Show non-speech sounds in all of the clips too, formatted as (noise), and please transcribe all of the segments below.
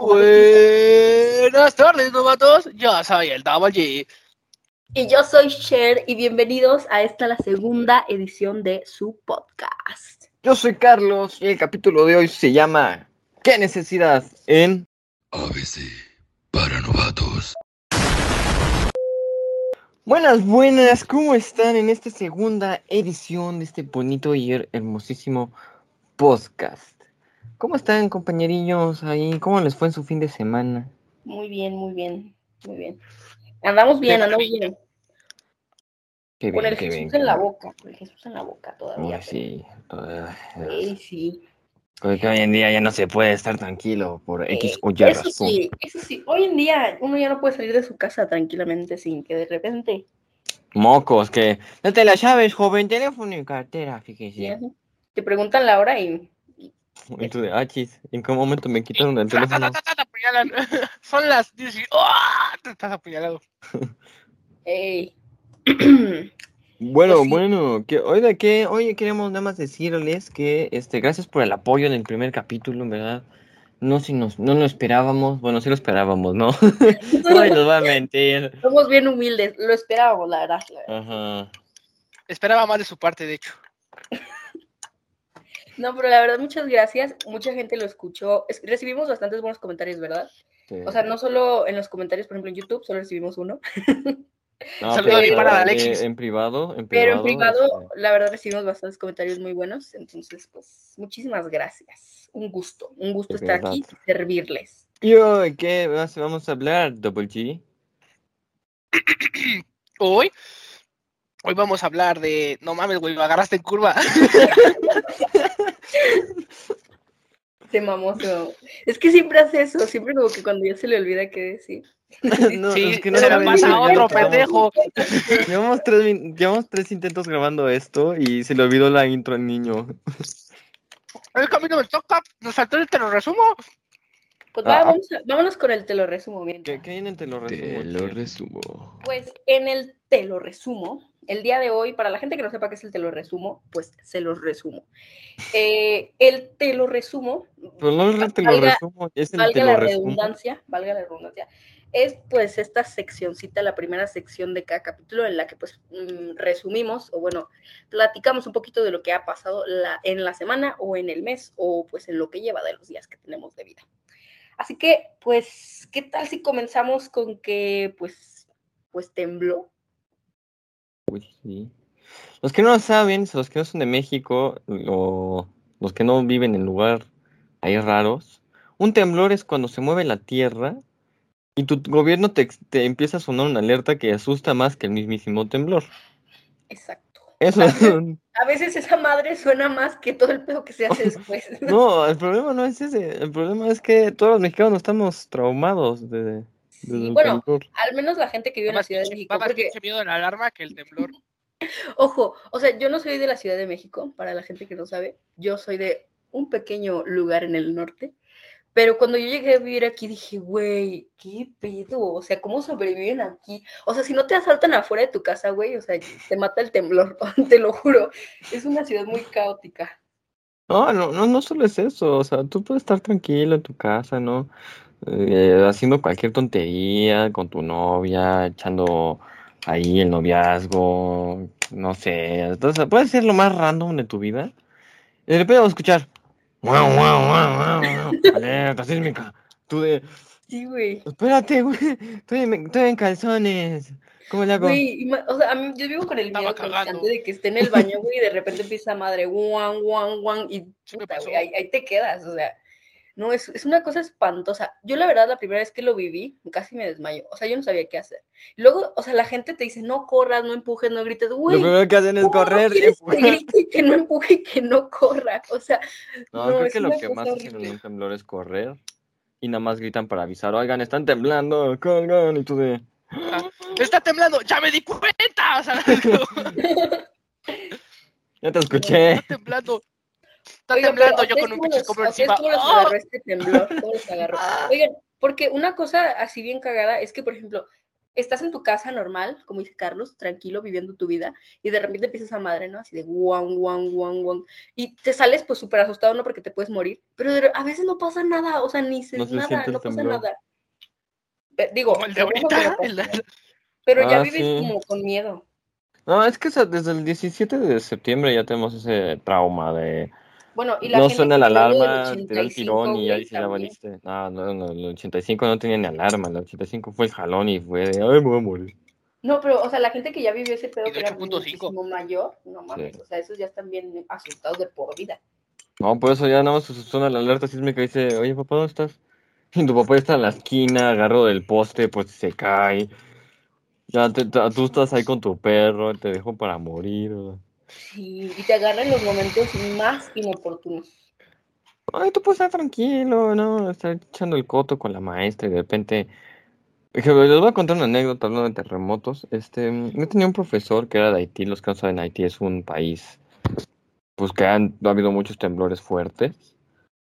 Buenas tardes, novatos. Yo soy el Double G. Y yo soy Cher y bienvenidos a esta la segunda edición de su podcast. Yo soy Carlos y el capítulo de hoy se llama ¿Qué necesidad en ABC para novatos? Buenas, buenas, ¿cómo están en esta segunda edición de este bonito y her- hermosísimo podcast? ¿Cómo están, compañerillos ahí? ¿Cómo les fue en su fin de semana? Muy bien, muy bien, muy bien. Andamos bien, Qué andamos bien. Qué Con bien, el qué Jesús bien. en qué la bien. boca, con el Jesús en la boca todavía. Uy, sí. todavía- Sí, sí. Porque hoy en día ya no se puede estar tranquilo por X Eh, o Y eso razón. sí, eso sí. Hoy en día uno ya no puede salir de su casa tranquilamente sin que de repente Mocos, que no te la sabes, joven, teléfono y cartera, fíjese. te preguntan la hora y Y tú de, ah, chis, ¿en qué momento me quitaron el Ta, ta, teléfono? ta, ta, te apuñalan. (laughs) Son las 10 y... ¡Ah! Te estás apuñalado. (laughs) ey. (clears throat) Bueno, Pues sí. bueno, que hoy de qué, hoy queremos nada más decirles que este, gracias por el apoyo en el primer capítulo, en verdad. No si nos, no lo esperábamos, bueno, sí lo esperábamos, ¿no? (laughs) no nos va a mentir. Somos bien humildes, lo esperábamos, la verdad. la verdad. Ajá. Esperaba más de su parte, de hecho. No, pero la verdad, muchas gracias. Mucha gente lo escuchó. Es- recibimos bastantes buenos comentarios, ¿verdad? sí. O sea, no solo en los comentarios, por ejemplo, en YouTube, solo recibimos uno. (laughs) No, saludo pero, a mi pana eh, Alexis. En privado, en Pero en privado. privado, este, la verdad, recibimos bastantes comentarios muy buenos. Entonces, pues, muchísimas gracias. Un gusto, un gusto estar aquí y servirles. ¿Y hoy qué vamos a hablar, Double G? (clears throat) Hoy... Hoy vamos a hablar de... No mames, güey, lo agarraste en curva. (laughs) (laughs) Se mamó, se mamó. Es que siempre hace eso, siempre como que cuando ya se le olvida qué decir. (laughs) No, sí, es que no se lo pasa ya otro pendejo. Llevamos tres, llevamos tres intentos grabando esto y se le olvidó la intro al niño. El camino me toca. Nos faltó el te lo resumo. Pues Ah, va, ah. vamos a- vámonos con el te lo resumo bien. ¿Qué, qué viene te lo resumo? Te lo resumo. Pues en el te lo resumo, el día de hoy, para la gente que no sepa qué es el te lo resumo, pues se los resumo. Eh, el te lo resumo, Pero no es te lo Valga- resumo, es el te valga lo la resumo. redundancia, valga la redundancia, es pues esta seccioncita, la primera sección de cada capítulo en la que pues mm, resumimos o bueno, platicamos un poquito de lo que ha pasado la- en la semana o en el mes o pues en lo que lleva de los días que tenemos de vida. Así que pues, ¿qué tal si comenzamos con que pues, pues tembló? Uy, sí. Los que no lo saben, los que no son de México, o los que no viven en lugar ahí raros, un temblor es cuando se mueve la tierra y tu gobierno te, te empieza a sonar una alerta que asusta más que el mismísimo temblor. Exacto. Eso es un- (laughs) A veces esa madre suena más que todo el pedo que se hace (laughs) después. No, el problema no es ese. El problema es que todos los mexicanos estamos traumados de- Sí, bueno, temblor. al menos la gente que vive en la Ciudad de México. más Porque, miedo de la alarma que el temblor. (laughs) ojo, o sea, yo no soy de la Ciudad de México, para la gente que no sabe. Yo soy de un pequeño lugar en el norte. Pero cuando yo llegué a vivir aquí dije, güey, ¿qué pedo? O sea, ¿cómo sobreviven aquí? O sea, si no te asaltan afuera de tu casa, güey, o sea, te mata el temblor, (laughs) te lo juro. Es una ciudad muy caótica. No, no, no, no solo es eso. O sea, tú puedes estar tranquilo en tu casa, ¿no? Eh, haciendo cualquier tontería con tu novia, echando ahí el noviazgo, no sé. Entonces, puede ser lo más random de tu vida. Y de repente vamos a escuchar. ¡Guau, guau, guau, guau, guau! Alerta sísmica. Tú de. Sí, güey. Espérate, güey. Estoy en, estoy en calzones. ¿Cómo le hago? Güey, o sea, a mí, yo vivo con el miedo constante de que esté en el baño, güey, y de repente empieza madre, guan, guan, guan, y puta, güey, ahí, ahí te quedas, o sea, no, es, es una cosa espantosa. Yo la verdad, la primera vez que lo viví, casi me desmayo, o sea, yo no sabía qué hacer. Luego, o sea, la gente te dice, no corras, no empujes, no grites, Lo güey, primero que hacen es ¿cómo no correr. que grite, que no empuje y que no corra, o sea, No, No, creo es que lo que más hacen en horrible. un temblor es correr y nada más gritan para avisar, oigan, están temblando, corran, y tú de... Está temblando, ya me di cuenta. O sea, (laughs) (laughs) Ya te escuché. está temblando. Está Oigan, temblando yo ¿a con un pinche cobro los- ¡Ah! agarró este temblor? ¿Cómo los agarró? (laughs) Oigan, porque una cosa así bien cagada es que, por ejemplo, estás en tu casa normal, como dice Carlos, tranquilo, viviendo tu vida, y de repente empiezas a madre, ¿no? Así de guau, guau, guau, guau. Y te sales pues súper asustado, ¿no? Porque te puedes morir. Pero de- a veces no pasa nada, o sea, ni se, No se nada, no pasa temblor. nada. Digo, Como el de ahorita. no pasa el de- nada. pero ya Ah, vives sí. como con miedo. No, es que desde el 17 de septiembre ya tenemos ese trauma de Bueno, y la no suena la alarma, te da el 85, tirón y dices, ya también. valiste. No, no, no, el 85 no tenía ni alarma, el 85 fue el jalón y fue de, ay, me voy a morir. No, pero, o sea, la gente que ya vivió ese pedo que era 8.5. muchísimo mayor, no mames, Sí. o sea, esos ya están bien asustados de por vida. No, por eso ya nada más suena la alerta sísmica y dice, oye, papá, ¿dónde estás? Y tu papá está en la esquina, agarro del poste, pues se cae. Ya te- te- tú estás ahí con tu perro, te dejo para morir. ¿no? Sí, y te agarran los momentos más inoportunos. Ay, tú puedes estar tranquilo, ¿no? Estar echando el coto con la maestra y de repente... Les voy a contar una anécdota hablando de terremotos. Este, yo tenía un profesor que era de Haití. Los que no saben, Haití es un país, pues que han, ha habido muchos temblores fuertes.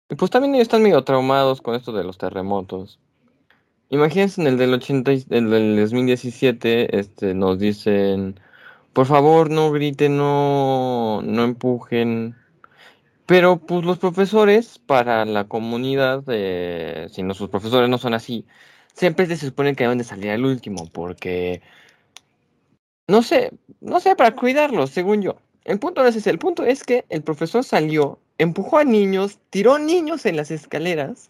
Y pues también ellos están medio traumados con esto de los terremotos. Imagínense en el del 80, y- el del 2017, este, nos dicen, por favor, no griten, no, no empujen. Pero pues los profesores para la comunidad, eh, si no sus profesores no son así, siempre se supone que deben de salir al último, porque no sé, no sé, para cuidarlos, según yo. El punto no es ese, el punto es que el profesor salió, empujó a niños, tiró niños en las escaleras,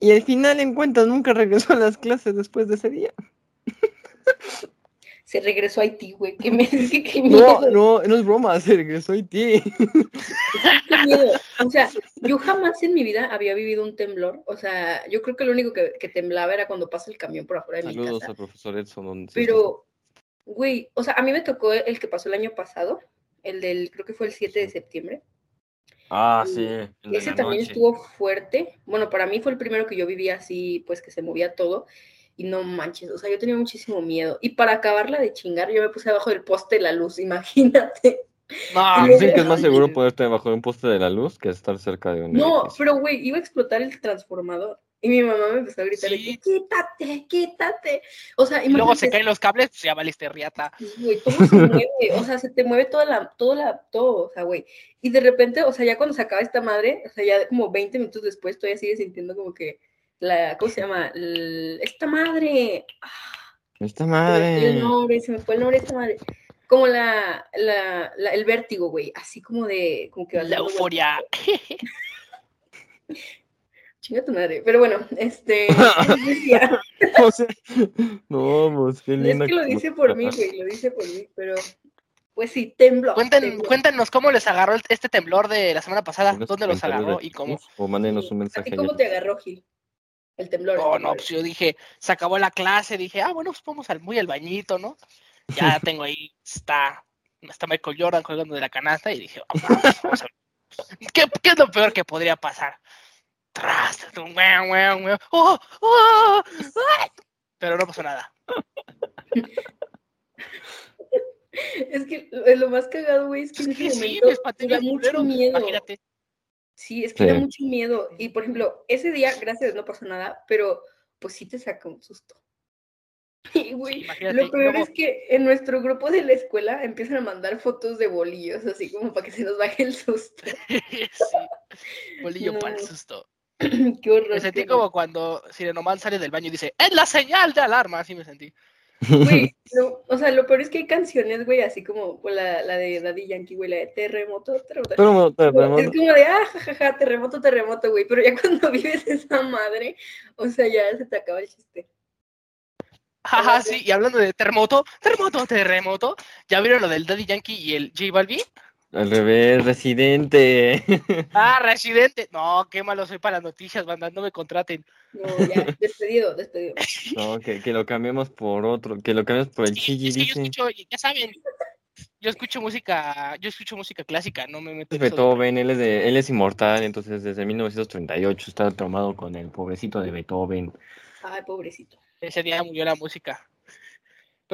y al final en cuentas nunca regresó a las clases después de ese día. (laughs) Se regresó a Haití, güey. Qué, me- (laughs) qué No, miedo, no, no es broma, se regresó a Haití. qué miedo. O sea, yo jamás en mi vida había vivido un temblor. O sea, yo creo que lo único que, que temblaba era cuando pasa el camión por afuera de mi Saludos casa. al profesor Edson. donde Pero, güey, o sea, a mí me tocó el que pasó el año pasado, el del, creo que fue el 7 de septiembre. Ah, sí. Ese también noche. estuvo fuerte. Bueno, para mí fue el primero que yo vivía así, pues que se movía todo. Y no manches, o sea, yo tenía muchísimo miedo. Y para acabarla de chingar, yo me puse abajo del poste de la luz, (laughs) imagínate. No, Dicen que es más seguro ponerte debajo de un poste de la luz que estar cerca de un No, edificio. pero güey, iba a explotar el transformador. Y mi mamá me empezó a gritar, Sí. quítate, quítate. O sea, y luego se caen los cables, pues ya valiste riata. güey, todo se mueve, o sea, se te mueve toda la, toda la, todo, o sea, güey. Y de repente, o sea, ya cuando se acaba esta madre, o sea, ya como 20 minutos después, todavía sigue sintiendo como que la, ¿cómo se llama? El- esta madre. Ah, Esta se me fue madre. el nombre, se me fue el nombre de esta madre. Como la, la, la- el vértigo, güey, así como de, como que La euforia. (laughs) Chinga tu madre. Pero bueno, este. (laughs) decía, (laughs) O sea, no, pues qué es linda. que lo dice por mí, güey, lo dice por mí, pero. Pues sí, tembló. Cuéntanos cómo les agarró este temblor de la semana pasada. ¿Dónde los agarró de y cómo? O mándenos un ¿A mensaje. ti cómo ya. te agarró, Gil? El temblor. el Oh, no, temblor. pues yo dije, se acabó la clase, dije, ah, bueno, pues vamos al, muy al bañito, ¿no? Ya (laughs) tengo ahí, está, está Michael Jordan colgando de la canasta y dije, (laughs) vamos, vamos a- ¿Qué, qué es lo peor que podría pasar? Tras, oh, oh, ah. pero no pasó nada. Es que lo más cagado, güey, es que en Es que ese sí, momento me da mucho miedo. imagínate. Sí, es que da mucho miedo. Y por ejemplo, ese día, gracias no pasó nada, pero pues sí te saca un susto. (laughs) Y güey, lo peor es que en nuestro grupo de la escuela empiezan a mandar fotos de bolillos, así como para que se nos baje el susto. (laughs) sí, bolillo No. para el susto. (clears throat) Qué horror. Me sentí como cuando Sirenoman sale del baño y dice, ¡es la señal de alarma! Así me sentí. Güey, (laughs) o sea, lo peor es que hay canciones, güey, así como pues, la, la de Daddy Yankee, güey, la de terremoto, terremoto. Pero- Es como de, ah, jajaja, terremoto, terremoto, güey. Pero ya (laughs) cuando vives esa madre, o sea, ya se te acaba el chiste. Ajá, sí, y hablando de terremoto, terremoto, terremoto, ¿ya vieron lo del Daddy Yankee y el J Balvin? Al revés, residente. (laughs) Ah, Residente. No, qué malo soy para las noticias, banda, no me contraten. No, ya, despedido, despedido. (laughs) No, que, que lo cambiemos por otro, que lo cambiemos por el Sí, chigi, que yo escucho, ya saben, yo escucho música, yo escucho música clásica, no me meto Es de- Beethoven, él es, de, él es inmortal, entonces desde 1938 está traumado con el pobrecito de Beethoven. Ay, pobrecito. Ese día murió la música.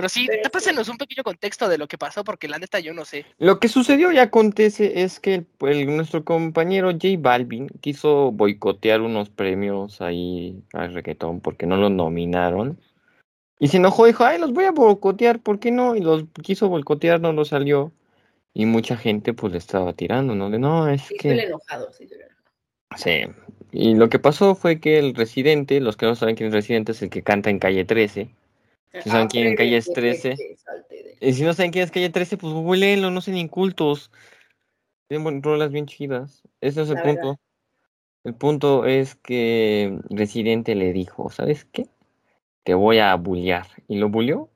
Pero sí, pásenos un pequeño contexto de lo que pasó, porque la neta yo no sé. Lo que sucedió y acontece es que el- el- nuestro compañero J Balvin quiso boicotear unos premios ahí al reggaetón porque no lo nominaron. Y se enojó, dijo, ay, los voy a boicotear, ¿por qué no? Y los quiso boicotear, no lo salió. Y mucha gente pues le estaba tirando, ¿no? De no, es Sí, que... enojado, sí. Sí. Y lo que pasó fue que el residente, los que no saben quién es residente, es el que canta en calle 13. Si saben quién calle es que- 13. que salte de- Y si no saben quién es calle 13, pues googleenlo, no sean incultos. Tienen rolas bien chidas. Ese es el La punto. El punto es que Residente le dijo, ¿sabes qué? Te voy a bullear. ¿Y lo bulleó?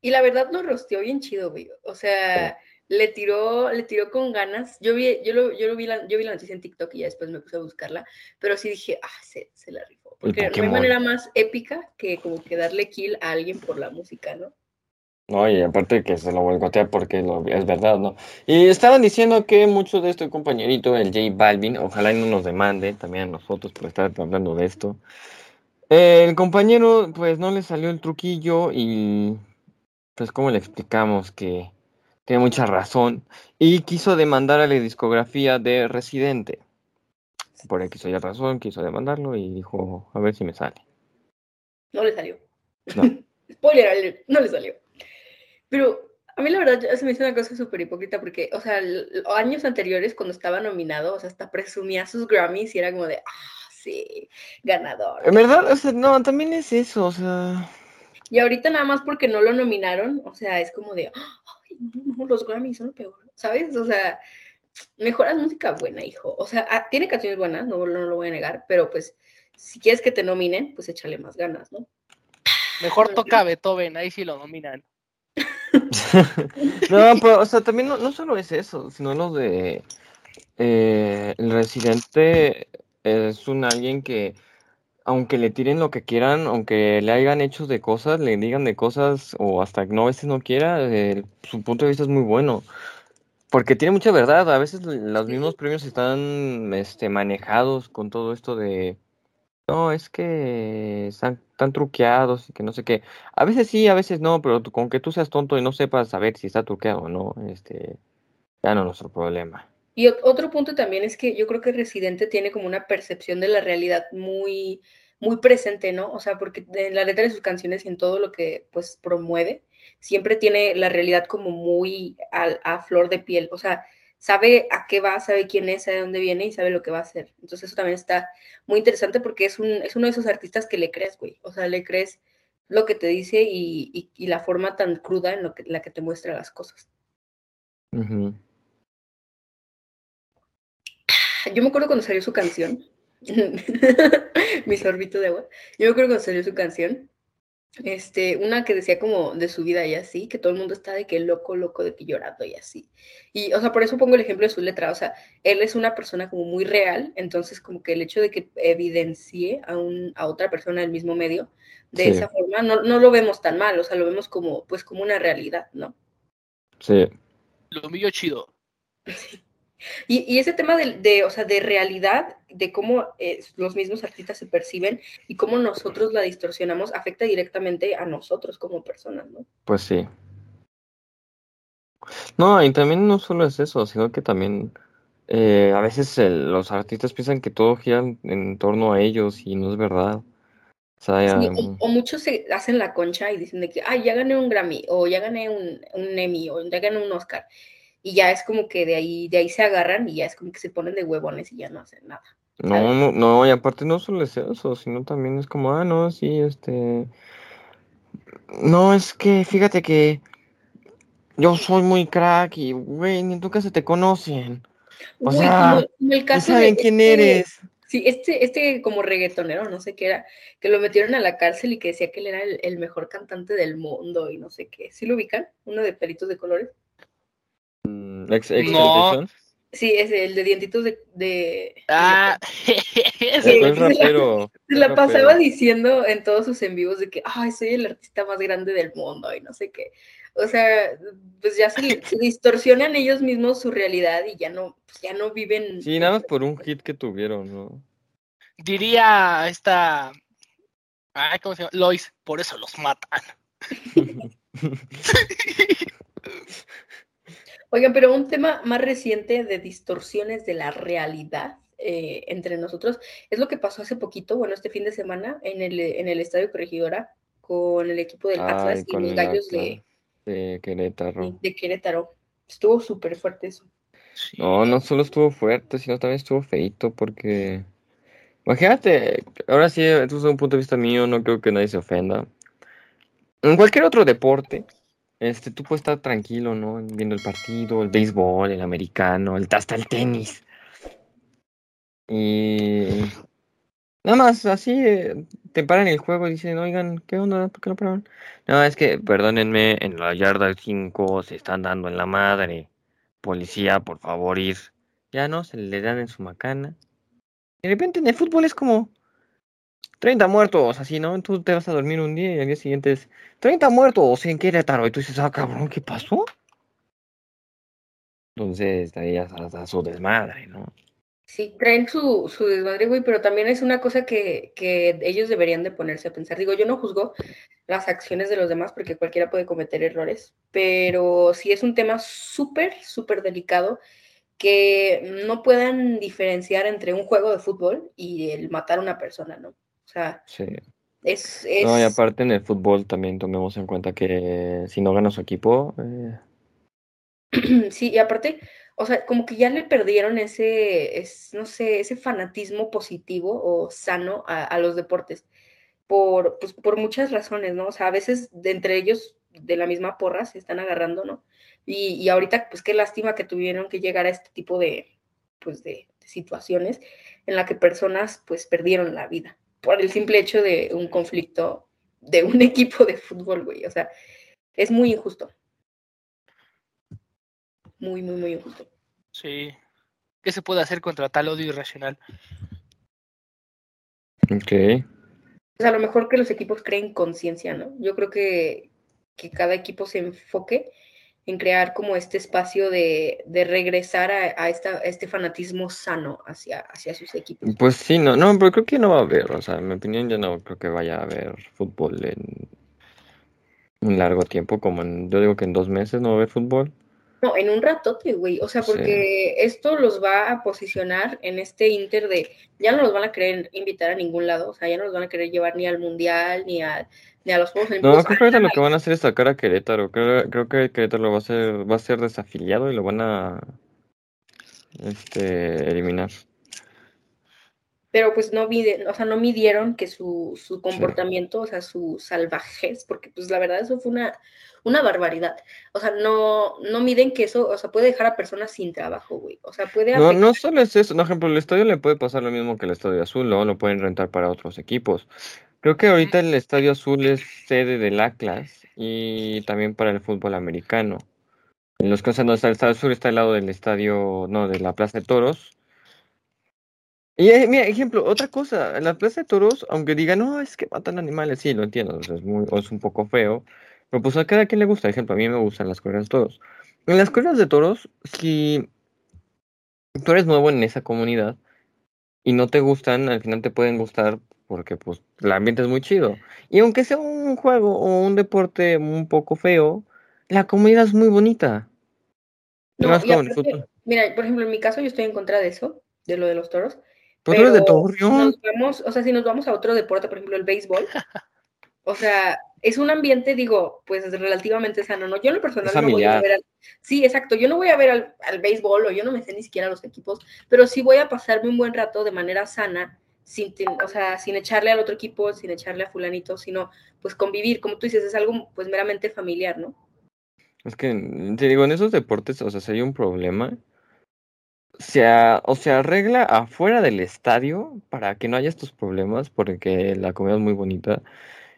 Y la verdad lo rosteó bien chido, güey. O sea, le tiró, le tiró con ganas. Yo vi, yo lo, yo lo vi la, yo vi la noticia en TikTok y ya después me puse a buscarla, pero sí dije, ah, se, se la rifó. Porque no hay manera más épica que como que darle kill a alguien por la música, ¿no? No, y aparte que se lo boicotea porque lo- es verdad, ¿no? Y estaban diciendo que mucho de este compañerito, el J Balvin, ojalá y no nos demande también a nosotros por estar hablando de esto. El compañero, pues no le salió el truquillo y pues cómo le explicamos que tiene mucha razón y quiso demandar a la discografía de Residente. Por X o Y razón, quiso demandarlo y dijo, a ver si me sale. No le salió. No. (laughs) Spoiler alert, no le salió. Pero a mí la verdad se me hizo una cosa súper hipócrita porque, o sea, años anteriores cuando estaba nominado, o sea, hasta presumía sus Grammys y era como de, ah, sí, ganador. En verdad, o sea, no, también es eso, o sea... Y ahorita nada más porque no lo nominaron, o sea, es como de, ay, no, los Grammys son lo peor, ¿sabes? O sea, mejoras música buena, hijo. O sea, ah, tiene canciones buenas, no, no lo voy a negar, pero pues, si quieres que te nominen, pues échale más ganas, ¿no? Mejor toca Beethoven, ahí sí lo dominan. (laughs) No, pero, o sea, también no, no solo es eso, sino lo de eh, el residente es un alguien que, aunque le tiren lo que quieran, aunque le hagan hechos de cosas, le digan de cosas, o hasta no a veces no quiera, eh, su punto de vista es muy bueno. Porque tiene mucha verdad, a veces los mismos premios están este, manejados con todo esto de, no, es que están, están truqueados y que no sé qué. A veces sí, a veces no, pero tú- con que tú seas tonto y no sepas saber si está truqueado o no, este, ya no es nuestro problema. Y ot- otro punto también es que yo creo que Residente tiene como una percepción de la realidad muy, muy presente, ¿no? O sea, porque en la letra de sus canciones y en todo lo que pues promueve, siempre tiene la realidad como muy a, flor de piel. O sea, sabe a qué va, sabe quién es, sabe dónde viene y sabe lo que va a hacer. Entonces eso también está muy interesante porque es, un, es uno de esos artistas que le crees, güey. O sea, le crees lo que te dice y, y- y la forma tan cruda en lo que, la que te muestra las cosas. Yo me acuerdo cuando salió su canción. (laughs) Mi sorbito de agua. Yo me acuerdo cuando salió su canción. Este, una que decía como de su vida y así, que todo el mundo está de que loco, loco, de que llorando y así. Y, o sea, por eso pongo el ejemplo de su letra. O sea, él es una persona como muy real, entonces como que el hecho de que evidencie a, un, a otra persona del mismo medio de Sí. esa forma, no, no lo vemos tan mal, o sea, lo vemos como, pues, como una realidad, ¿no? Sí, Lo mío chido. Y, y ese tema de, de, o sea, de realidad, de cómo eh, los mismos artistas se perciben y cómo nosotros la distorsionamos, afecta directamente a nosotros como personas, ¿no? pues sí. No, y también no solo es eso, sino que también eh, a veces el- los artistas piensan que todo gira en, torno a ellos y no es verdad. O sea, ya- Sí, o, o muchos se hacen la concha y dicen de que, ay, ya gané un Grammy, o ya gané un, un Emmy, o ya gané un Oscar. Y ya es como que de ahí, de ahí se agarran y ya es como que se ponen de huevones y ya no hacen nada. No, no, no, y aparte no solo es eso, sino también es como, ah, no, sí, este, no, es que fíjate que yo soy muy crack y, güey, ni en tu casa te conocen, o Uy, sea, como- no saben de quién este- eres. Sí, este, este como reggaetonero, no sé qué era, que lo metieron a la cárcel y que decía que él era el, el mejor cantante del mundo y no sé qué. ¿Sí lo ubican? Uno de pelitos de colores. Ex, No. Sí, es el de dientitos de... de Ah, (laughs) Es sí, rapero. Se la pasaba diciendo en todos sus en vivos de que, ay, soy el artista más grande del mundo y no sé qué. O sea, pues ya se, se (laughs) distorsionan ellos mismos su realidad y ya no, pues ya no viven. Sí, nada más por un hit que tuvieron, ¿no? diría esta. Ay, ¿cómo se llama? Lois, por eso los matan. (laughs) Oigan, pero un tema más reciente de distorsiones de la realidad eh, entre nosotros es lo que pasó hace poquito, bueno, este fin de semana en el, en el Estadio Corregidora con el equipo del Atlas y los gallos de, Querétaro. de Querétaro. Estuvo súper fuerte eso. No, no solo estuvo fuerte, sino también estuvo feito porque... Imagínate, ahora sí, esto es un punto de vista mío, no creo que nadie se ofenda. En cualquier otro deporte, este, tú puedes estar tranquilo, ¿no? Viendo el partido, el béisbol, el americano, el, hasta el tenis. Y nada más así eh, te paran el juego y dicen, oigan, ¿qué onda? ¿Por qué no pararon? No, es que, perdónenme, en la yarda 5 se están dando en la madre. Policía, por favor, ir. Ya no, se le dan en su macana. De repente en el fútbol es como 30 muertos, así, ¿no? Tú te vas a dormir un día y al día siguiente es 30 muertos en Querétaro. Y tú dices, ah, cabrón, ¿qué pasó? Entonces, ahí ya está su desmadre, ¿no? Sí, traen su, su desmadre, güey, pero también es una cosa que, que ellos deberían de ponerse a pensar. Digo, yo no juzgo las acciones de los demás porque cualquiera puede cometer errores, pero sí es un tema súper, súper delicado que no puedan diferenciar entre un juego de fútbol y el matar a una persona, ¿no? O sea, Sí. es... es... No, y aparte en el fútbol también tomemos en cuenta que si no gana su equipo, eh, (clears throat) Sí, y aparte, o sea, como que ya le perdieron ese, es, no sé, ese fanatismo positivo o sano a, a los deportes, por, pues, por muchas razones, ¿no? O sea, a veces de entre ellos de la misma porra se están agarrando, ¿no? Y, y ahorita, pues qué lástima que tuvieron que llegar a este tipo de, pues, de, de situaciones en la que personas, pues, perdieron la vida por el simple hecho de un conflicto de un (laughs) equipo de fútbol, güey. O sea, es muy injusto. Muy, muy, muy injusto. Sí. ¿Qué se puede hacer contra tal odio irracional? ok. Pues a lo mejor que los equipos creen conciencia, ¿no? Yo creo que, que cada equipo se enfoque en crear como este espacio de, de regresar a, a esta, este fanatismo sano hacia, hacia sus equipos. Pues sí, no, no, pero creo que no va a haber, o sea, en mi opinión yo no creo que vaya a haber fútbol en un largo tiempo, como en, yo digo que en dos meses no va a haber fútbol. No, en un ratote, güey. O sea, Sí. porque esto los va a posicionar en este inter de ya no los van a querer invitar a ningún lado, o sea, ya no los van a querer llevar ni al mundial, ni a, ni a los Juegos No, Olímpicos. creo que ahorita lo que van a hacer es sacar a Querétaro, creo, creo que Querétaro lo va a hacer, va a ser desafiliado y lo van a este eliminar. Pero pues no mide, o sea, no midieron que su, su comportamiento, o sea, su salvajez, porque pues la verdad eso fue una, una barbaridad. O sea, no, no miden que eso, o sea, puede dejar a personas sin trabajo, güey. O sea, puede No, no afectar- solo es eso, por ejemplo, el estadio le puede pasar lo mismo que el estadio azul, ¿no? Lo pueden rentar para otros equipos. Creo que ahorita el estadio azul es sede del Atlas y también para el fútbol americano. En los casos, no está el estadio azul, está al lado del estadio, no, de la Plaza de Toros. Y mira, ejemplo, otra cosa, en la Plaza de Toros, aunque digan, no, es que matan animales, sí, lo entiendo, o sea, es muy, o es un poco feo, pero pues a cada quien le gusta, ejemplo, a mí me gustan las corridas de toros. En las corridas de toros, si tú eres nuevo en esa comunidad y no te gustan, al final te pueden gustar porque pues el ambiente es muy chido. Y aunque sea un juego o un deporte un poco feo, la comunidad es muy bonita. No, y aparte, mira, por ejemplo, en mi caso yo estoy en contra de eso, de lo de los toros. Pero eres de pero Torreón. vamos, o sea, si nos vamos a otro deporte, por ejemplo, el béisbol, (laughs) o sea, es un ambiente, digo, pues relativamente sano, ¿no? Yo en lo personal no voy a ver al, sí, exacto, yo no voy a ver al, al béisbol o yo no me sé ni siquiera los equipos, pero sí voy a pasarme un buen rato de manera sana, sin, o sea, sin echarle al otro equipo, sin echarle a fulanito, sino pues convivir, como tú dices, es algo pues meramente familiar, ¿no? Es que, te digo, en esos deportes, o sea, si hay un problema, se a- o se arregla afuera del estadio para que no haya estos problemas, porque la comida es muy bonita.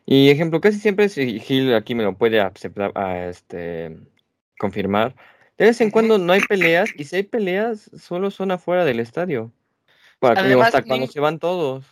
Y ejemplo, casi siempre, si Gil aquí me lo puede aceptar, a, este, confirmar, de vez en cuando no hay peleas, y si hay peleas, solo son afuera del estadio. Para que hasta cuando nin- se van todos.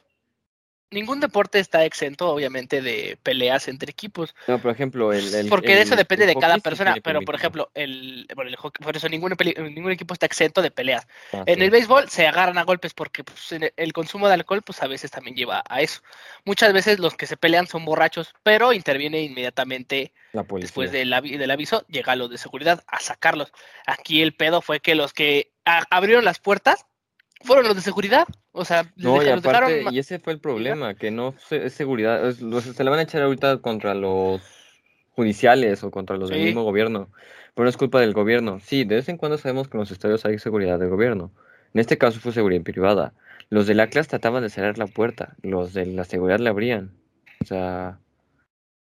Ningún deporte está exento, obviamente, de peleas entre equipos. No, por ejemplo, el, el- Porque de eso el- depende el de cada persona. Pero, por ejemplo, el, bueno, el hockey, por eso ningún, ningún equipo está exento de peleas. Ah, En sí. el béisbol se agarran a golpes porque pues, en el- consumo de alcohol pues a veces también lleva a eso. Muchas veces los que se pelean son borrachos, pero interviene inmediatamente La después del, avi- del aviso, llega lo de seguridad a sacarlos. Aquí el pedo fue que los que a- abrieron las puertas fueron los de seguridad. O sea, les No, y aparte, dejaron. y ese fue el problema, que no se- es seguridad, es- los- se le van a echar ahorita contra los judiciales o contra los del mismo gobierno, pero no es culpa del gobierno. Sí, de vez en cuando sabemos que en los estadios hay seguridad del gobierno. En este caso fue seguridad privada. Los del Atlas trataban de cerrar la puerta, los de la seguridad le abrían. O sea,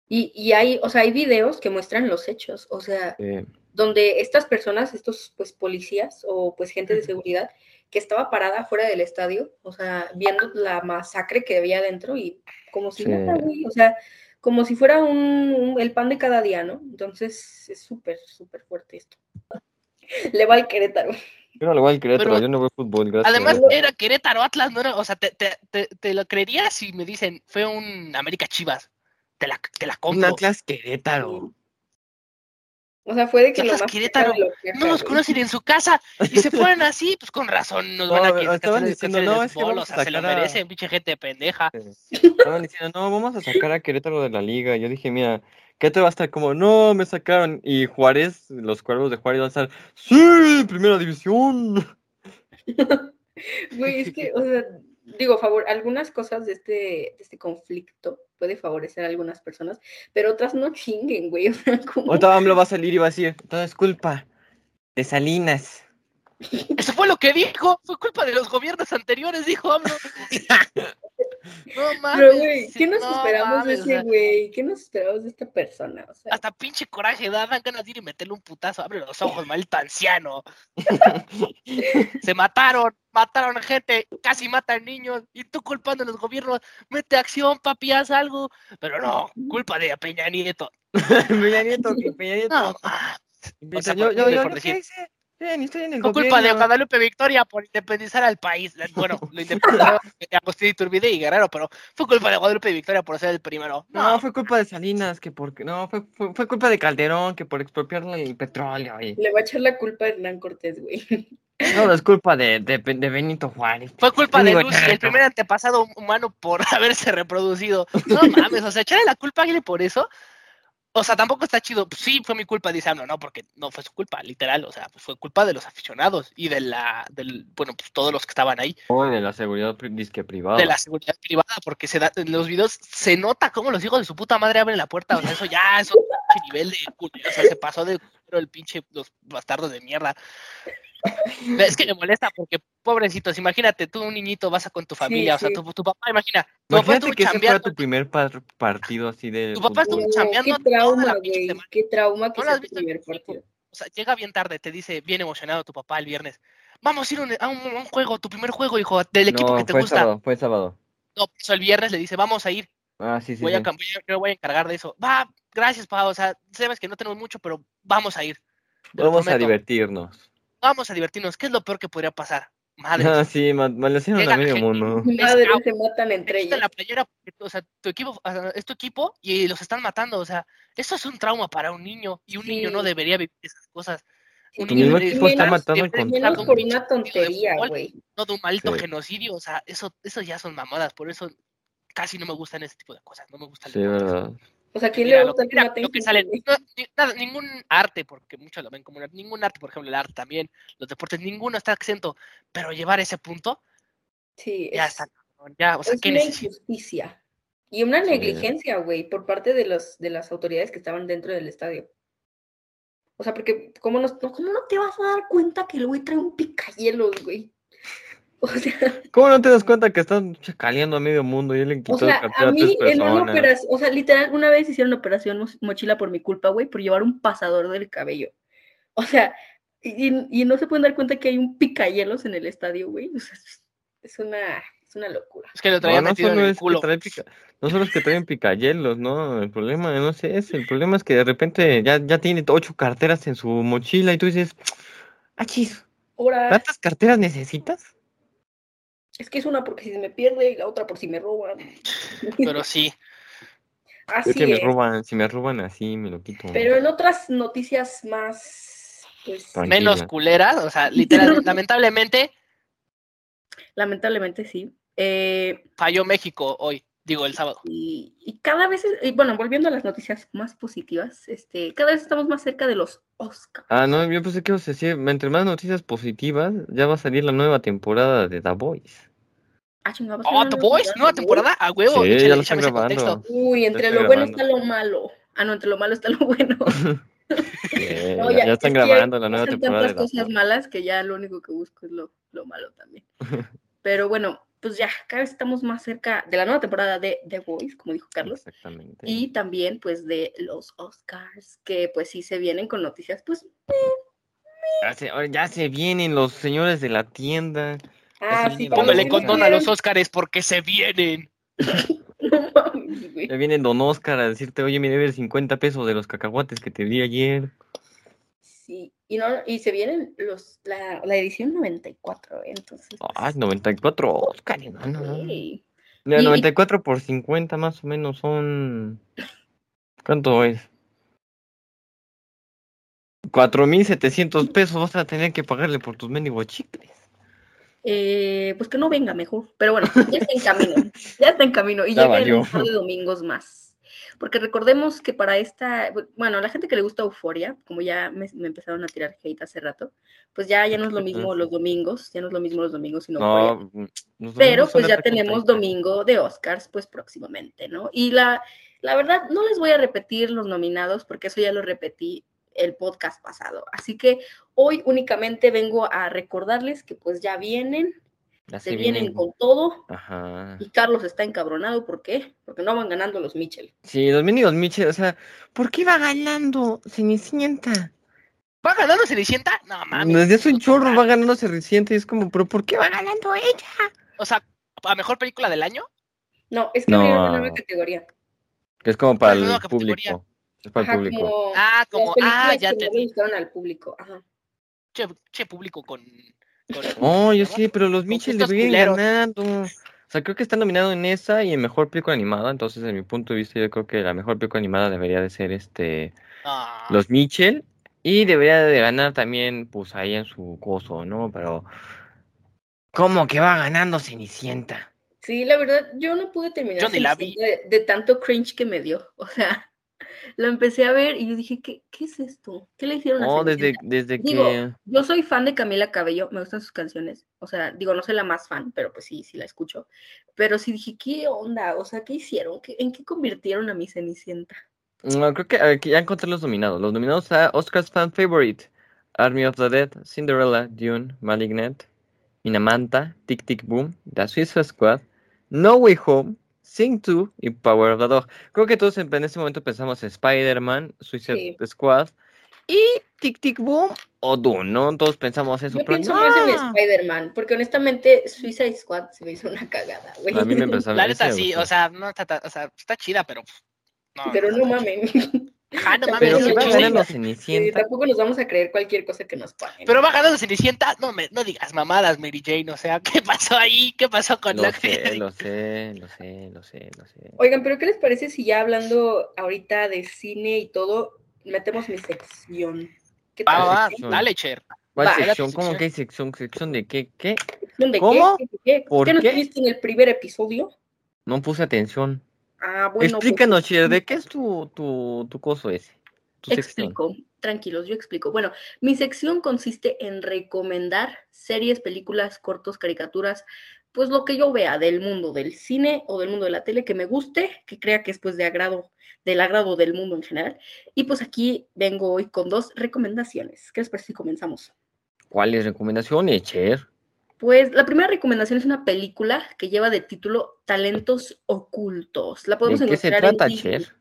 Y, y hay, o sea, hay videos que muestran los hechos, o sea, eh, donde estas personas, estos pues policías o pues gente de seguridad que estaba parada fuera del estadio, o sea, viendo la masacre que había adentro y como si Sí. nada, güey, o sea, como si fuera un, un- el pan de cada día, ¿no? Entonces es súper, súper fuerte esto. (laughs) Le va al Querétaro. yo no le voy al Querétaro, Pero- yo no veo fútbol, gracias. Además, era Querétaro Atlas, no era. O sea, te, te, te, te lo creería si me dicen, fue un América Chivas. Te la, te la un compro. Atlas Querétaro. O sea, fue de que lo más Querétaro, lo que No nos conocen en su casa y se (laughs) ponen así, pues con razón nos van a No, que- estaban diciendo, que- no, es que vamos o a sea, se lo sacar a- merecen, pinche gente pendeja. Estaban diciendo, no, vamos a sacar a Querétaro de la liga. Yo dije, mira, Querétaro va a estar como, no, me sacaron. Y Juárez, los cuervos de Juárez van a estar, sí, primera división. (laughs) Güey, es que, o sea, digo, favor, algunas cosas de este, de este conflicto puede favorecer a algunas personas, pero otras no chinguen, güey. (laughs) O sea, como... AMLO va a salir y va a decir, todo es culpa de Salinas. Eso fue lo que dijo, fue culpa de los gobiernos anteriores, dijo AMLO. (laughs) No mames. Pero, güey, ¿qué nos no esperamos mames, de ese güey? ¿Qué nos esperamos de esta persona? O sea, Hasta pinche coraje da, dan ganas de ir y meterle un putazo. Abre los ojos, maldito anciano. (laughs) Se mataron, mataron gente, casi matan niños. Y tú culpando a los gobiernos, mete acción, papi, haz algo. Pero no, culpa de Peña Nieto. (laughs) Peña Nieto, Peña Nieto. No, o sea, yo, yo, yo, yo qué hice? Bien, estoy en el fue culpa de. Guadalupe Victoria por independizar al país. Bueno, lo independizaron (laughs) de Agustín Iturbide y Guerrero, pero fue culpa de Guadalupe Victoria por ser el primero. No, fue culpa de Salinas, que porque, no, fue, fue, fue culpa de Calderón, que por expropiarle el petróleo. y- le va a echar la culpa a Hernán Cortés, güey. No, es culpa de, de, de Benito Juárez. Fue culpa de Lucy, el primer antepasado humano por (laughs) haberse reproducido. No mames, o sea, echarle la culpa a alguien por eso. O sea, tampoco está chido. Pues sí, fue mi culpa, dice AMLO, no, porque no fue su culpa, literal. O sea, pues fue culpa de los aficionados y de la, del, bueno, pues todos los que estaban ahí, de la seguridad disque privada. de la seguridad privada, porque se da, en los videos se nota cómo los hijos de su puta madre abren la puerta. O sea, eso ya es pinche nivel de. O sea, se pasó de el pinche, los bastardos de mierda. (laughs) Es que me molesta porque, pobrecitos, imagínate, tú un niñito vas a con tu familia, o sea, tu, tu papá, imagina, tu papá Imagínate estuvo que ese fuera chambeando, tu primer par- partido así de Tu papá estuvo chambeando qué trauma, güey. Qué trauma que ¿No lo sea has tu primer partido. o sea, llega bien tarde, te dice, bien emocionado tu papá el viernes, vamos a ir un- a un, a un juego, tu primer juego, hijo, del equipo No, que te fue gusta. sábado, fue sábado. No, pues el viernes le dice, vamos a ir, Ah, sí, sí, voy sí. a, cam- voy a- yo me voy a encargar de eso. Va, gracias, papá, o sea, sabes que no tenemos mucho, pero vamos a ir. Te Vamos a divertirnos. Vamos a divertirnos. ¿Qué es lo peor que podría pasar? Madre. Ah, sí, ma- maldición Llega a la medio. Madre, se matan entre en ellos. la playera, o sea, tu equipo es tu equipo y los están matando, o sea, eso es un trauma para un niño y un niño no debería vivir esas cosas. Un Tu niño mismo equipo está matando con- Menos por una tontería, güey. No de un maldito Sí. genocidio, o sea, eso, eso ya son mamadas, por eso casi no me gustan ese tipo de cosas, no me gusta el Sí, verdad. O sea, ¿quién Mira, le lo, gusta que mira lo que sale, ningún arte, porque muchos lo ven como un arte, ningún arte, por ejemplo, el arte también, los deportes, ninguno está exento, pero llevar ese punto, Sí, ya es, está, ya, o sea, es ¿qué una injusticia. Y una Sí. negligencia, güey, por parte de los de las autoridades que estaban dentro del estadio. O sea, porque ¿cómo no, no- cómo no te vas a dar cuenta que el güey trae un picayelos, güey? O sea, (laughs) ¿Cómo no te das cuenta que están chacaleando a medio mundo y él le quitó o sea, a mí en una operación, o sea, literal, una vez hicieron operación mo- mochila por mi culpa, güey, por llevar un pasador del cabello. O sea, y, y no se pueden dar cuenta que hay un picayelos en el estadio, güey. O sea, es- una, es una locura. Es que lo No, traía no metido en solo el es que culo. trae pica- no solo es que traen picayelos, no, el problema no es ese, el problema es que de repente ya, ya tiene ocho carteras en su mochila y tú dices, achis, Ahora, ¿tantas carteras necesitas? Es que es una porque si se me pierde y la otra por si me roban. (laughs) Pero sí, Así Es que me roban, si me roban así me lo quito. Pero en otras noticias más, pues, Tranquila. menos culeras, o sea, literal, (laughs) lamentablemente lamentablemente sí. Eh, falló México hoy. Digo, el sábado. Y, y cada vez, y bueno, volviendo a las noticias más positivas, este, cada vez estamos más cerca de los Oscars. Ah, no, yo pensé que ibas a decir, entre más noticias positivas, ya va a salir la nueva temporada de The Voice. Ah, chingada, Oh, The Boys, nueva temporada, a huevo. Sí, échale- ya lo están grabando. Uy, entre lo bueno está lo malo. Ah, no, entre lo malo está lo bueno. (laughs) No, ya, ya están es grabando la nueva temporada de tantas cosas Voice. malas que ya lo único que busco es lo, lo malo también. (laughs) Pero bueno, pues ya, cada vez estamos más cerca de la nueva temporada de The Voice, como dijo Carlos. Exactamente. Y también pues de los Oscars, que pues sí se vienen con noticias, pues... Ya se, ya se vienen los señores de la tienda. Ah, sí, Póngale condón a los Óscares porque se vienen. (laughs) No mames, güey. Ya viene Don Oscar a decirte, oye, me debes 50 pesos de los cacahuates que te di ayer. Sí, y, no, y se vienen los, la, la edición 94, ¿eh? entonces... Ay, 94 Oscar, no, no. sí. Mira, Y- 94 por 50 más o menos son... ¿Cuánto es? 4.700 pesos vas a tener que pagarle por tus mendigos chicles. Eh, pues que no venga mejor, pero bueno, ya está en (laughs) camino, ya está en camino y Ya llega un par de domingos más. Porque recordemos que para esta, bueno, la gente que le gusta Euforia, como ya me, me empezaron a tirar hate hace rato, pues ya, ya no es lo (laughs) mismo los domingos, ya no es lo mismo los domingos sino. No, los Pero pues ya tenemos domingo de Oscars pues próximamente, ¿no? Y la, la verdad, no les voy a repetir los nominados porque eso ya lo repetí el podcast pasado. Así que hoy únicamente vengo a recordarles que pues ya vienen, Se vienen con todo Ajá. y Carlos está encabronado, ¿por qué? Porque no van ganando los Mitchell. Sí, los mendigos Mitchell, o sea, ¿por qué va ganando Cenicienta? ¿Va ganando Cenicienta? No mames. Desde hace un chorro va ganando Cenicienta y es como, ¿pero por qué va ganando ella? O sea, ¿a mejor película del año? No, es que No. abrieron una nueva categoría. Que es como para el categoría. público. Es para el público. como Ah, como, películas ah, ya que te al público. Ajá. che, che público con. Oh, yo ¿no? sí, pero los Mitchell deberían ganando. O sea, creo que está nominado en esa y en mejor película animada. Entonces, desde mi punto de vista, yo creo que la mejor película animada debería de ser este Ah, Los Mitchell. Y debería de ganar también, pues ahí en su coso, ¿no? Pero, ¿cómo que va ganando Cenicienta? Sí, la verdad, yo no pude terminar Yo ni la vi. Cenicienta de, de tanto cringe que me dio. (laughs) O sea, lo empecé a ver y yo dije, ¿qué, qué es esto? ¿Qué le hicieron a Oh, desde, Cenicienta? desde Digo, que. Yo soy fan de Camila Cabello, me gustan sus canciones. O sea, digo, no soy la más fan, pero pues sí, sí la escucho. Pero sí dije, ¿qué onda? O sea, ¿qué hicieron? ¿Qué- ¿En qué convirtieron a mi Cenicienta? No, creo que aquí ya encontré los nominados. Los nominados a Oscars Fan Favorite: Army of the Dead, Cinderella, Dune, Malignant, Minamanta, Tic Tic Boom, The Suicide Squad, No Way Home, Sing 2 y Power of the Dog. Creo que todos en en este momento pensamos en Spider-Man, Suicide Squad y Tic Tic Boom o Dune, ¿no? Todos pensamos eso, Yo pero pienso más en no. Spider-Man, porque honestamente Suicide Squad se me hizo una cagada, güey. A mí me empezó a la neta sí, o sea, no está, o sea, está chida, pero. No, Pero no está mamen. Ah, no mames, Pero no sí, va ganando sí. Sí, Cenicienta. tampoco nos vamos a creer cualquier cosa que nos paguen. Pero va ganando Cenicienta, no me, no digas mamadas, Mary Jane, o sea, (laughs) ¿qué pasó ahí? ¿Qué pasó con Lo la sé, lo sé, lo sé, lo sé, lo sé. Oigan, pero ¿qué les parece si ya hablando ahorita de cine y todo, metemos mi sección? ¿Qué tal? va, va, sección? dale, Cher. ¿Cuál Va, sección? ¿Cómo que hay sección? ¿Sección de qué? ¿Qué? ¿Sección de ¿Cómo? qué? ¿Qué, qué? ¿Por ¿Qué no qué? estuviste en el primer episodio? No puse atención. Ah, bueno. pues, Explícanos, Cher, ¿de qué es tu, tu, tu coso ese? Tu sección. Explico, tranquilos, yo explico. Bueno, mi sección consiste en recomendar series, películas, cortos, caricaturas, pues lo que yo vea del mundo del cine o del mundo de la tele que me guste, que crea que es pues de agrado, del agrado del mundo en general. Y pues aquí vengo hoy con dos recomendaciones. ¿Qué les parece si comenzamos? ¿Cuáles recomendaciones, Cher? Pues la primera recomendación es una película que lleva de título Talentos Ocultos. La podemos ¿De qué se encontrar en trata, Disney. Cher?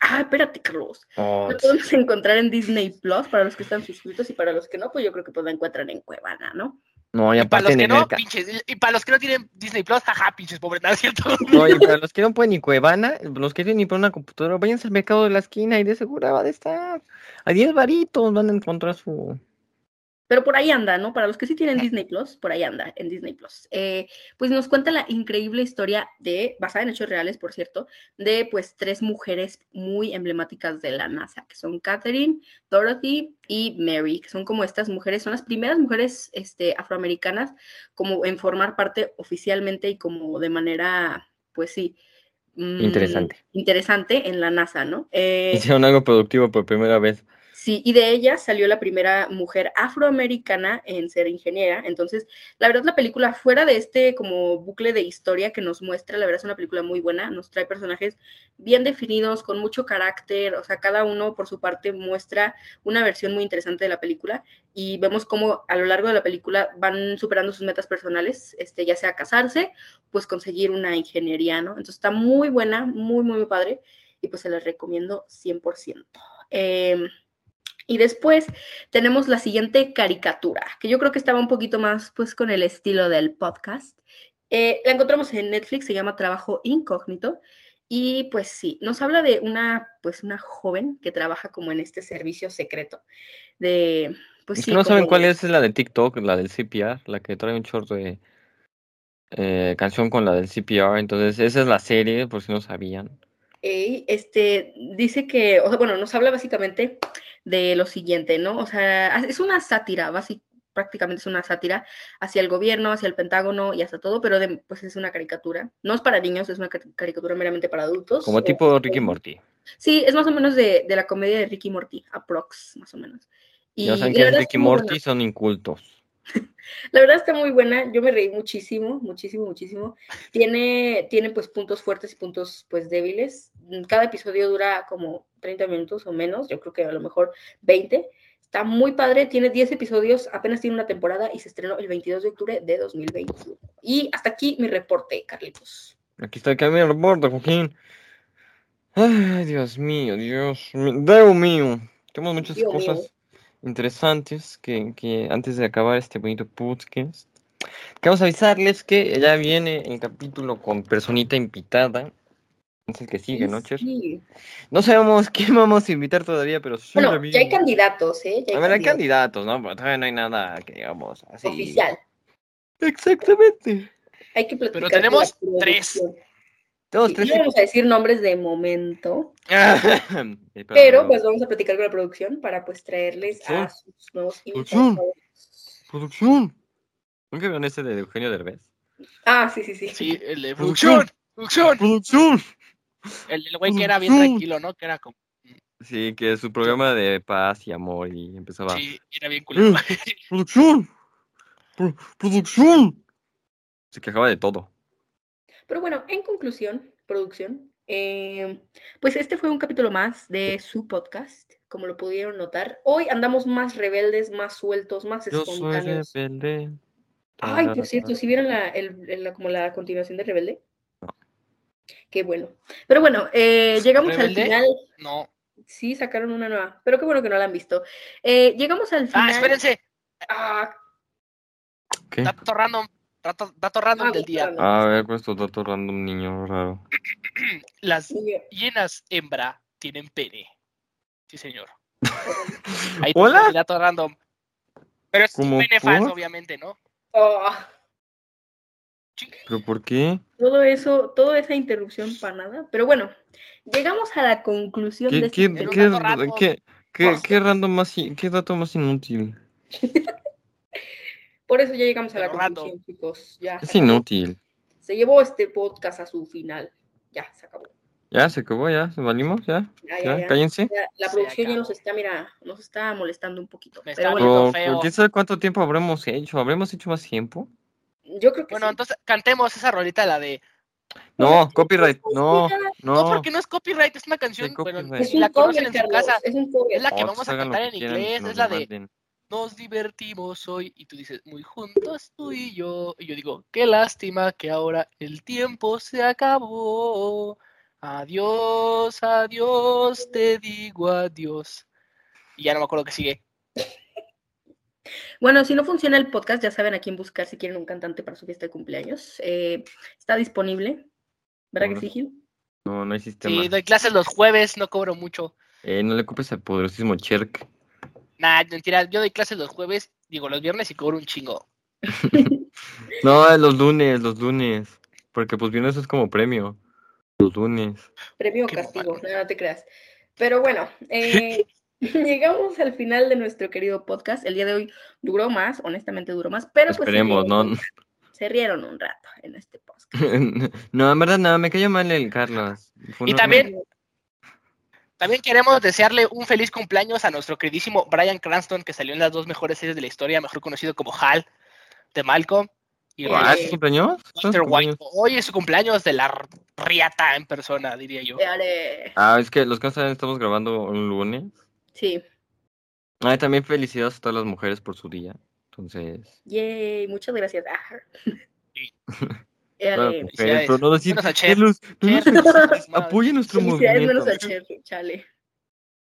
Ah, espérate, Carlos. Oh, Lo podemos encontrar en Disney Plus para los que están suscritos y para los que no, pues yo creo que pues la encuentran en Cuevana, ¿no? no, y Y para aparte los que en no, pinches, y para los que no tienen Disney Plus, jaja, pinches pobres, ¿no es cierto? No, y para los que no pueden ni Cuevana, los que tienen ni por una computadora, váyanse al mercado de la esquina y de seguro va a estar. A 10 varitos van a encontrar su. Pero por ahí anda, ¿no? Para los que sí tienen Disney Plus, por ahí anda, en Disney Plus. Eh, pues nos cuenta la increíble historia de, basada en hechos reales, por cierto, de pues tres mujeres muy emblemáticas de la NASA, que son Catherine, Dorothy y Mary, que son como estas mujeres, son las primeras mujeres este, afroamericanas como en formar parte oficialmente y como de manera, pues sí, mm, Interesante. interesante en la NASA, ¿no? Eh, Hicieron algo productivo por primera vez. Sí, y de ella salió la primera mujer afroamericana en ser ingeniera. Entonces, la verdad, la película, fuera de este como bucle de historia que nos muestra, la verdad es una película muy buena. Nos trae personajes bien definidos, con mucho carácter. O sea, cada uno por su parte muestra una versión muy interesante de la película. Y vemos cómo a lo largo de la película van superando sus metas personales, este, ya sea casarse, pues conseguir una ingeniería, ¿no? Entonces está muy buena, muy, muy, muy padre. Y pues se las recomiendo 100%. Eh, y después tenemos la siguiente caricatura, que yo creo que estaba un poquito más pues con el estilo del podcast. Eh, la encontramos en Netflix, se llama Trabajo Incógnito. Y pues sí, nos habla de una, pues una joven que trabaja como en este servicio secreto. De, pues Es sí, no saben cuál de- es la de TikTok, la del CPR, la que trae un short de eh, canción con la del CPR. Entonces, esa es la serie, por si no sabían. Ey, este, dice que, o sea, bueno, nos habla básicamente de lo siguiente, ¿no? O sea, es una sátira, básicamente prácticamente es una sátira hacia el gobierno, hacia el Pentágono y hasta todo, pero de- pues es una caricatura. No es para niños, es una cari- caricatura meramente para adultos. Como o- tipo Ricky Morty. Sí, es más o menos de, de la comedia de Ricky Morty, aprox, más o menos. Y, Ya saben y que Ricky buena. Morty, son incultos. (laughs) La verdad está muy buena, yo me reí muchísimo, muchísimo, muchísimo. Tiene, tiene pues puntos fuertes y puntos pues débiles. Cada episodio dura como 30 minutos o menos, yo creo que a lo mejor 20. Está muy padre, tiene 10 episodios, apenas tiene una temporada y se estrenó el 22 de octubre de 2021. Y hasta aquí mi reporte, Carlitos. Aquí está el reporte, Joaquín. Ay, Dios mío, Dios mío, Dios mío. Tenemos muchas Dios mío. cosas interesantes que, que antes de acabar este bonito podcast, queremos avisarles que ya viene el capítulo con personita invitada. Es el que sigue, ¿no, Cher? Sí. No sabemos (laughs) quién vamos a invitar todavía, pero Bueno, ya hay candidatos, ¿eh? Ya A ver, hay candidatos. candidatos, ¿no? Pero todavía no hay nada que digamos así. Oficial. Exactamente. Hay que platicar. con tenemos la tres. tres. no vamos a decir nombres de momento. (laughs) Pero pues vamos a platicar con la producción para pues traerles a sus nuevos Producción. invitados. Producción. ¿Nunca vieron ese de Eugenio Derbez? Ah, sí, sí, sí. Sí, el de Producción. producción, producción. El del güey que era bien tranquilo, ¿no? Que era como, Sí, que es su programa de paz y amor y empezaba. sí, era bien culero. ¡Producción! Pro- ¡Producción! Se quejaba de todo. Pero bueno, en conclusión, producción, eh, pues este fue un capítulo más de su podcast, como lo pudieron notar. Hoy andamos más rebeldes, más sueltos, más Yo soy espontáneos. rebelde. Ay, por cierto, si vieron la, el- el- la- como la continuación de Rebelde? Qué bueno. Pero bueno, eh, llegamos ¿Rebelde? al final. No. Sí, sacaron una nueva, pero qué bueno que no la han visto. Eh, llegamos al final. Ah, espérense. Ah, ¿Qué? Dato random. Dato, dato random Ah, del día. random. A ver, pues tu dato random, niño raro. (clears throat) Las hienas hembra tienen pene. Sí, señor. (laughs) Ahí ¿Hola? dato random. Pero es un ¿Cómo pene falso, obviamente, ¿no? Oh, ¿Pero por qué? todo eso, toda esa interrupción para nada. Pero bueno, llegamos a la conclusión de ¿Qué, este qué, qué, qué, qué, qué random más, qué dato más inútil? (laughs) Por eso ya llegamos a la conclusión, chicos. Ya Es inútil. Se llevó este podcast a su final. Ya, se acabó. Ya, se acabó, ya, se valimos, ya, Ya, ya, ya, cállense. Ya, la producción ya nos está, mira, nos está molestando un poquito. Me Pero está bueno, Pero, feo. pero ¿quién sabe cuánto tiempo habremos hecho? ¿Habremos hecho más tiempo? Yo creo que Bueno, sí. entonces cantemos esa rolita, la de. No, copyright, no, No, no. porque no es copyright, es una canción. Pero es la conocen cover, en su casa. Es un cover. Es la que Oh, vamos a cantar en quieran, inglés. Es la de. Nos divertimos hoy. Y tú dices, muy juntos tú y yo. Y yo digo, qué lástima que ahora el tiempo se acabó. Adiós, adiós, te digo adiós. Y ya no me acuerdo que sigue. Bueno, si no funciona el podcast, ya saben a quién buscar si quieren un cantante para su fiesta de cumpleaños. Eh, está disponible. ¿Verdad que Bueno. sí, Gil? No, no hay sistema. Sí, doy clases los jueves, no cobro mucho. Eh, no le ocupes al poderosísimo Cherk. Nah, mentira, yo doy clases los jueves, digo los viernes y cobro un chingo. (laughs) No, los lunes, los lunes. Porque pues viernes es como premio. Los lunes. Premio o castigo, no, no te creas. Pero bueno, (laughs) eh, (laughs) llegamos al final de nuestro querido podcast. El día de hoy duró más, honestamente duró más, pero pues se Esperemos, dieron ¿no? cuenta- se rieron un rato en este podcast. (laughs) no, en verdad no, me cayó mal el Carlos. Fue Y también- También queremos desearle un feliz cumpleaños a nuestro queridísimo Brian Cranston, que salió en las dos mejores series de la historia, mejor conocido como Hal de Malcolm. Y ¿Ah, ¿es su cumpleaños? ¿Es su Walter White. cumpleaños? Hoy es su cumpleaños de la riata en persona, diría yo. Dale. Ah, es que los que estamos grabando un lunes. Sí. Ah, y también felicidades a todas las mujeres por su día. Entonces, Yay, muchas gracias. (laughs) Ah. Sí. mujeres, pero no decir, a Cher. Cher, nuestro menos movimiento. a Cher, chale.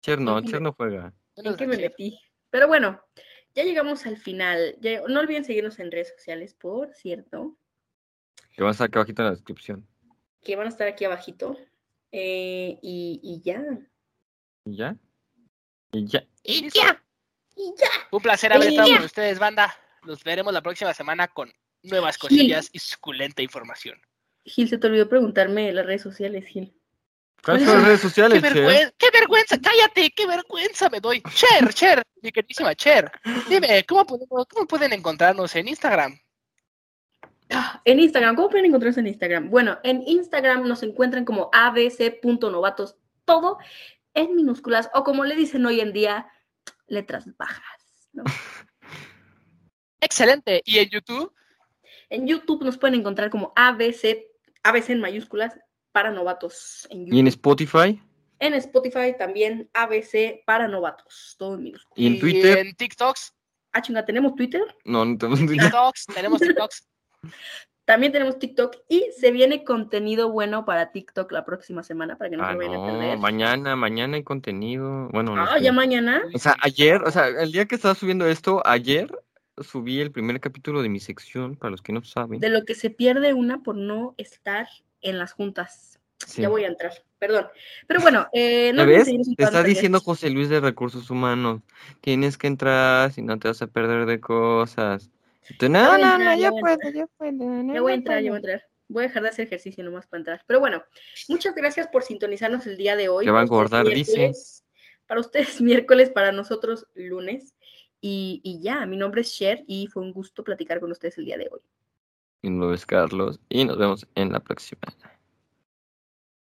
Cher no, ¿En qué Cher no juega. ¿En Menos qué a me metí? Pero bueno, ya llegamos al final. Ya- no olviden seguirnos en redes sociales, por cierto, Que va a estar acá abajito en la descripción. que van a estar aquí abajito. Eh, y, y ya. ¿Y ya? ¿Y ya? Y ya. Y ya. Un placer haber Y estado ya. con ustedes, banda. Nos veremos la próxima semana con nuevas cosillas y suculenta información. Gil, se te olvidó preguntarme las redes sociales, Gil. ¿Cuáles son las redes ¡Qué, sociales, Cher? vergüenza! ¡Qué vergüenza! ¡Cállate! ¡Qué vergüenza me doy! Cher, Cher, mi queridísima Cher. Dime, ¿cómo, podemos, ¿cómo pueden encontrarnos en Instagram? Ah, En Instagram, ¿cómo pueden encontrarnos en Instagram? Bueno, en Instagram nos encuentran como abc.novatos, todo en minúsculas, o como le dicen hoy en día, letras bajas. ¿no? (laughs) Excelente. ¿Y en YouTube? En YouTube nos pueden encontrar como ABC, ABC en mayúsculas, para novatos. En, ¿Y en. Spotify? En Spotify también ABC para novatos, todo en minúsculas. ¿Y en Y Twitter? en TikToks. Ah, chinga, ¿tenemos Twitter? No, no tenemos (laughs) Twitter. TikToks. Tenemos TikToks. (laughs) También tenemos TikTok y se viene contenido bueno para TikTok la próxima semana para que no Ah, se lo vayan a no, perder. mañana, mañana hay contenido. Bueno, no Ah, ya mañana. O sea, ayer, o sea, el día que estaba subiendo esto, ayer subí el primer capítulo de mi sección, para los que no saben. De lo que se pierde una por no estar en las juntas. Sí. Ya voy a entrar, perdón. Pero bueno, eh, no ¿Ya olviden ves? Te está diciendo. José Luis de Recursos Humanos. Tienes que entrar, si no te vas a perder de cosas. No, no, no, voy a puedo, ya puedo. no, Ya voy a entrar, ya voy a entrar. Voy a dejar de hacer ejercicio nomás para entrar. Pero bueno, muchas gracias por sintonizarnos el día de hoy. Te va a Para ustedes engordar, dice. miércoles- Para ustedes (laughs) miércoles, para nosotros lunes. Y, y ya, mi nombre es Cher y fue un gusto platicar con ustedes el día de hoy. Mi nombre es Carlos y nos vemos en la próxima.